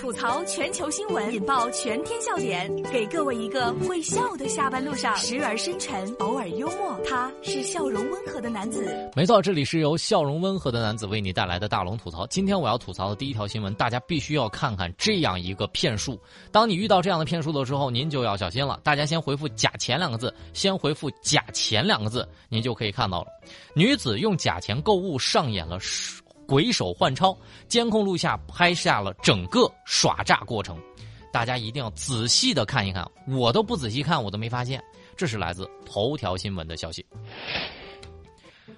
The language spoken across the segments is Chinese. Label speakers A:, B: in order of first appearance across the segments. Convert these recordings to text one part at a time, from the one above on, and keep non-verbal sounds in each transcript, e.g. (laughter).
A: 吐槽全球新闻，引爆全天笑点，给各位一个会笑的下班路上，时而深沉，偶尔幽默。他是笑容温和的男子。
B: 没错，这里是由笑容温和的男子为你带来的大龙吐槽。今天我要吐槽的第一条新闻，大家必须要看看这样一个骗术。当你遇到这样的骗术的时候，您就要小心了。大家先回复“假钱”两个字，先回复“假钱”两个字，您就可以看到了。女子用假钱购物，上演了。鬼手换钞，监控录下拍下了整个耍诈过程，大家一定要仔细的看一看。我都不仔细看，我都没发现。这是来自头条新闻的消息。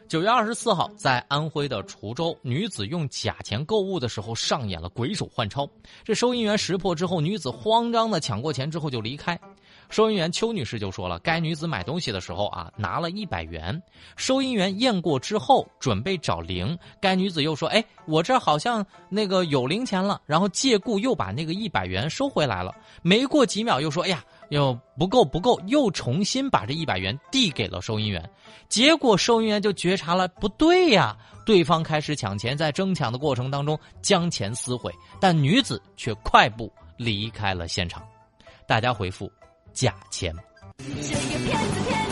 B: 九月二十四号，在安徽的滁州，女子用假钱购物的时候上演了鬼手换钞。这收银员识破之后，女子慌张的抢过钱之后就离开。收银员邱女士就说了，该女子买东西的时候啊，拿了一百元。收银员验过之后，准备找零，该女子又说：“哎，我这好像那个有零钱了。”然后借故又把那个一百元收回来了。没过几秒又说：“哎呀，又不够不够。”又重新把这一百元递给了收银员。结果收银员就觉察了不对呀，对方开始抢钱，在争抢的过程当中将钱撕毁，但女子却快步离开了现场。大家回复。假钱，生一个骗子骗。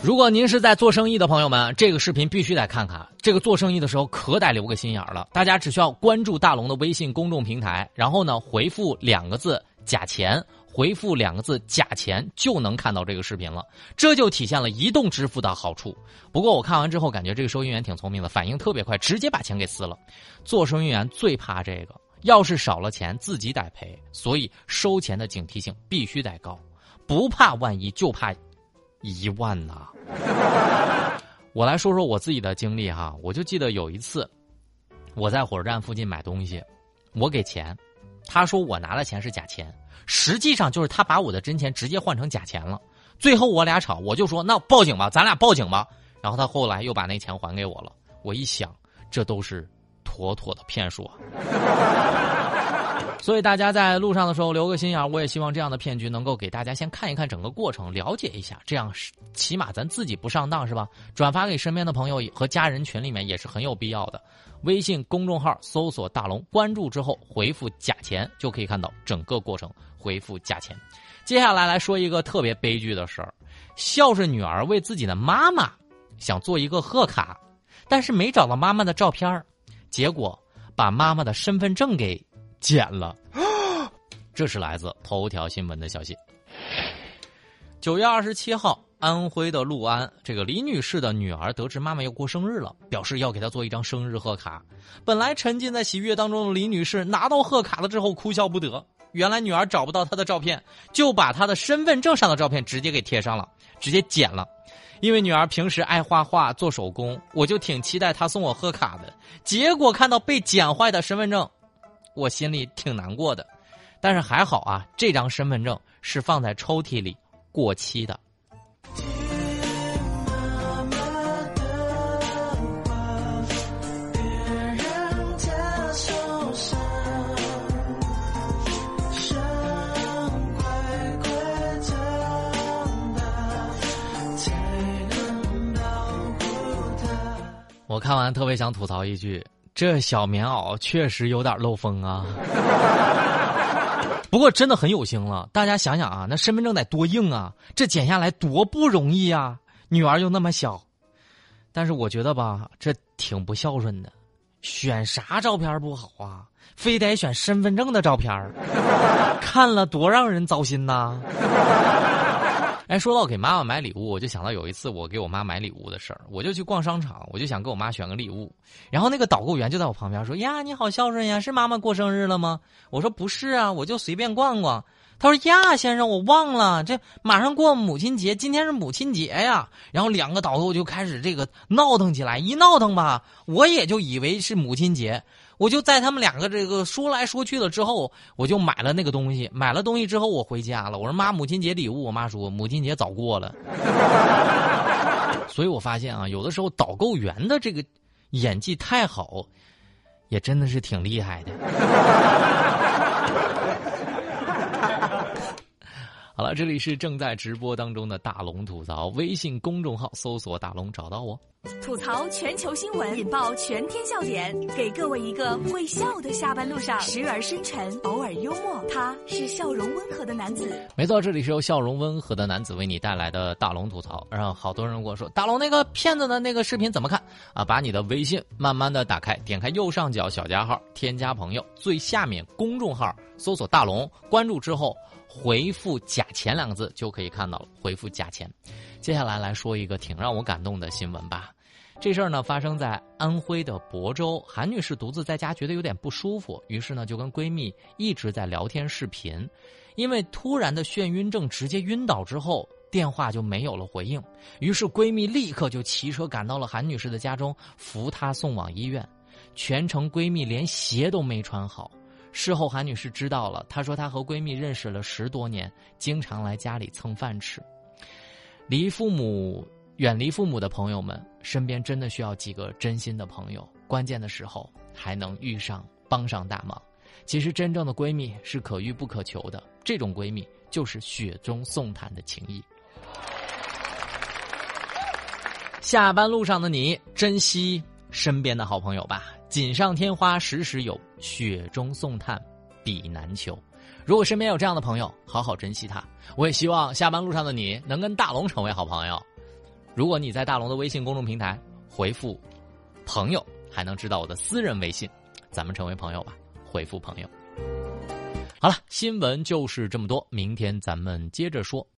B: 如果您是在做生意的朋友们，这个视频必须得看看。这个做生意的时候可得留个心眼了。大家只需要关注大龙的微信公众平台，然后呢回复两个字“假钱”，回复两个字“假钱”就能看到这个视频了。这就体现了移动支付的好处。不过我看完之后感觉这个收银员挺聪明的，反应特别快，直接把钱给撕了。做收银员最怕这个，要是少了钱自己得赔，所以收钱的警惕性必须得高，不怕万一，就怕。一万呐！我来说说我自己的经历哈，我就记得有一次，我在火车站附近买东西，我给钱，他说我拿的钱是假钱，实际上就是他把我的真钱直接换成假钱了。最后我俩吵，我就说那报警吧，咱俩报警吧。然后他后来又把那钱还给我了。我一想，这都是妥妥的骗术啊！所以大家在路上的时候留个心眼我也希望这样的骗局能够给大家先看一看整个过程，了解一下，这样起码咱自己不上当是吧？转发给身边的朋友和家人群里面也是很有必要的。微信公众号搜索“大龙”，关注之后回复“假钱”就可以看到整个过程。回复“假钱”，接下来来说一个特别悲剧的事儿：孝顺女儿为自己的妈妈想做一个贺卡，但是没找到妈妈的照片结果把妈妈的身份证给。剪了，这是来自头条新闻的消息。九月二十七号，安徽的六安，这个李女士的女儿得知妈妈要过生日了，表示要给她做一张生日贺卡。本来沉浸在喜悦当中的李女士拿到贺卡了之后哭笑不得。原来女儿找不到她的照片，就把她的身份证上的照片直接给贴上了，直接剪了。因为女儿平时爱画画、做手工，我就挺期待她送我贺卡的。结果看到被剪坏的身份证。我心里挺难过的，但是还好啊，这张身份证是放在抽屉里过期的。我看完特别想吐槽一句。这小棉袄确实有点漏风啊，不过真的很有心了。大家想想啊，那身份证得多硬啊，这剪下来多不容易啊！女儿又那么小，但是我觉得吧，这挺不孝顺的。选啥照片不好啊，非得选身份证的照片 (laughs) 看了多让人糟心呐。哎，说到给妈妈买礼物，我就想到有一次我给我妈买礼物的事儿。我就去逛商场，我就想给我妈选个礼物。然后那个导购员就在我旁边说：“呀，你好孝顺呀，是妈妈过生日了吗？”我说：“不是啊，我就随便逛逛。”他说：“呀，先生，我忘了，这马上过母亲节，今天是母亲节呀。”然后两个导购就开始这个闹腾起来，一闹腾吧，我也就以为是母亲节。我就在他们两个这个说来说去了之后，我就买了那个东西。买了东西之后，我回家了。我说妈，母亲节礼物。我妈说母亲节早过了。(laughs) 所以我发现啊，有的时候导购员的这个演技太好，也真的是挺厉害的。好了，这里是正在直播当中的大龙吐槽，微信公众号搜索“大龙”找到我。
A: 吐槽全球新闻，引爆全天笑点，给各位一个会笑的下班路上，时而深沉，偶尔幽默。他是笑容温和的男子。
B: 没错，这里是由笑容温和的男子为你带来的大龙吐槽。然后好多人跟我说：“大龙，那个骗子的那个视频怎么看啊？”把你的微信慢慢的打开，点开右上角小加号，添加朋友，最下面公众号搜索“大龙”，关注之后。回复“假钱”两个字就可以看到了。回复“假钱”，接下来来说一个挺让我感动的新闻吧。这事儿呢发生在安徽的亳州，韩女士独自在家觉得有点不舒服，于是呢就跟闺蜜一直在聊天视频。因为突然的眩晕症直接晕倒之后，电话就没有了回应。于是闺蜜立刻就骑车赶到了韩女士的家中，扶她送往医院。全程闺蜜连鞋都没穿好。事后，韩女士知道了。她说，她和闺蜜认识了十多年，经常来家里蹭饭吃。离父母、远离父母的朋友们，身边真的需要几个真心的朋友，关键的时候还能遇上，帮上大忙。其实，真正的闺蜜是可遇不可求的，这种闺蜜就是雪中送炭的情谊。下班路上的你，珍惜身边的好朋友吧。锦上添花时时有，雪中送炭必难求。如果身边有这样的朋友，好好珍惜他。我也希望下班路上的你能跟大龙成为好朋友。如果你在大龙的微信公众平台回复“朋友”，还能知道我的私人微信，咱们成为朋友吧。回复“朋友”。好了，新闻就是这么多，明天咱们接着说。